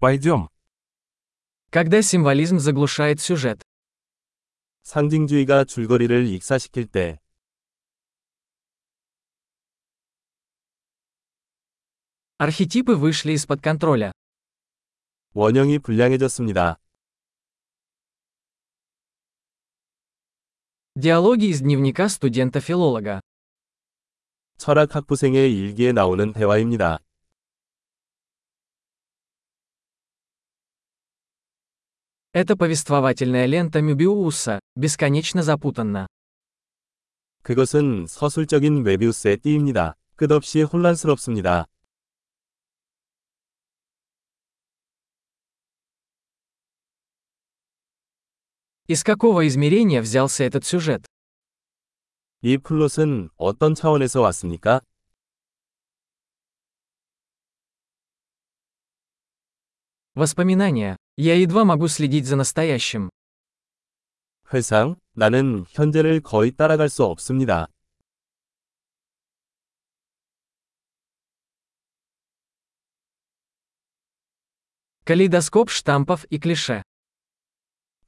Пойдем. Когда символизм заглушает сюжет. 상징주의가 줄거리를 익사시킬 때, Архетипы вышли из-под контроля. 원형이 불량해졌습니다. Диалоги из дневника студента-филолога. 철학 학부생의 일기에 나오는 대화입니다. Это повествовательная лента Мюбиуса, бесконечно запутанна. 그것은 서술적인 메비우스의 띠입니다. 끝없이 혼란스럽습니다. Из какого измерения взялся этот сюжет? 이 플롯은 어떤 차원에서 왔습니까? Воспоминания. Я едва могу следить за настоящим. 회상, 나는 현재를 거의 따라갈 수 없습니다. Калейдоскоп штампов и клише.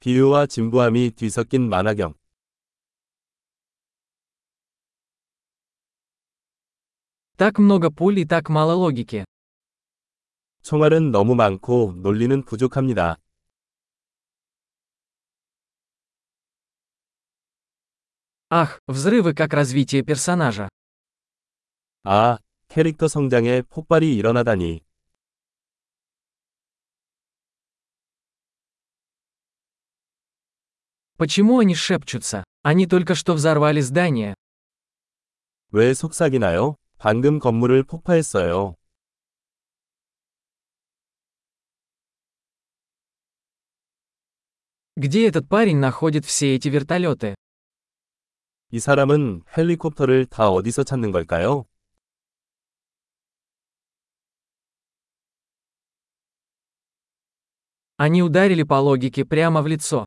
비유와 진부함이 뒤섞인 만화경. Так много пуль и так мало логики. 총알은 너무 많고 논리는 부족합니다. Ах, взрывы как развитие персонажа. 아, 캐릭터 성장에 폭발이 일어나다니. Почему они шепчутся? Они только что взорвали здание. 왜 속삭이나요? 방금 건물을 폭파했어요. Где этот парень находит все эти вертолеты? 이 사람은 헬리콥터를 다 어디서 찾는 걸까요? Они ударили по логике прямо в лицо.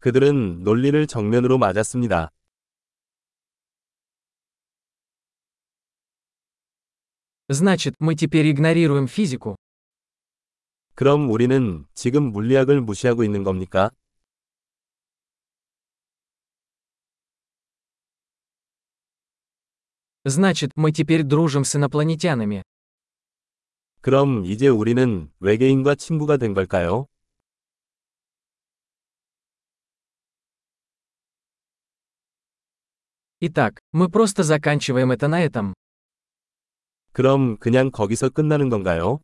그들은 논리를 정면으로 맞았습니다. Значит, мы теперь игнорируем физику. 그럼 우리는 지금 물리학을 무시하고 있는 겁니까? Значит, мы теперь дружим с инопланетянами. 그럼 이제 우리는 외계인과 친구가 된 걸까요? Итак, мы просто заканчиваем это на этом. 그럼 그냥 거기서 끝나는 건가요?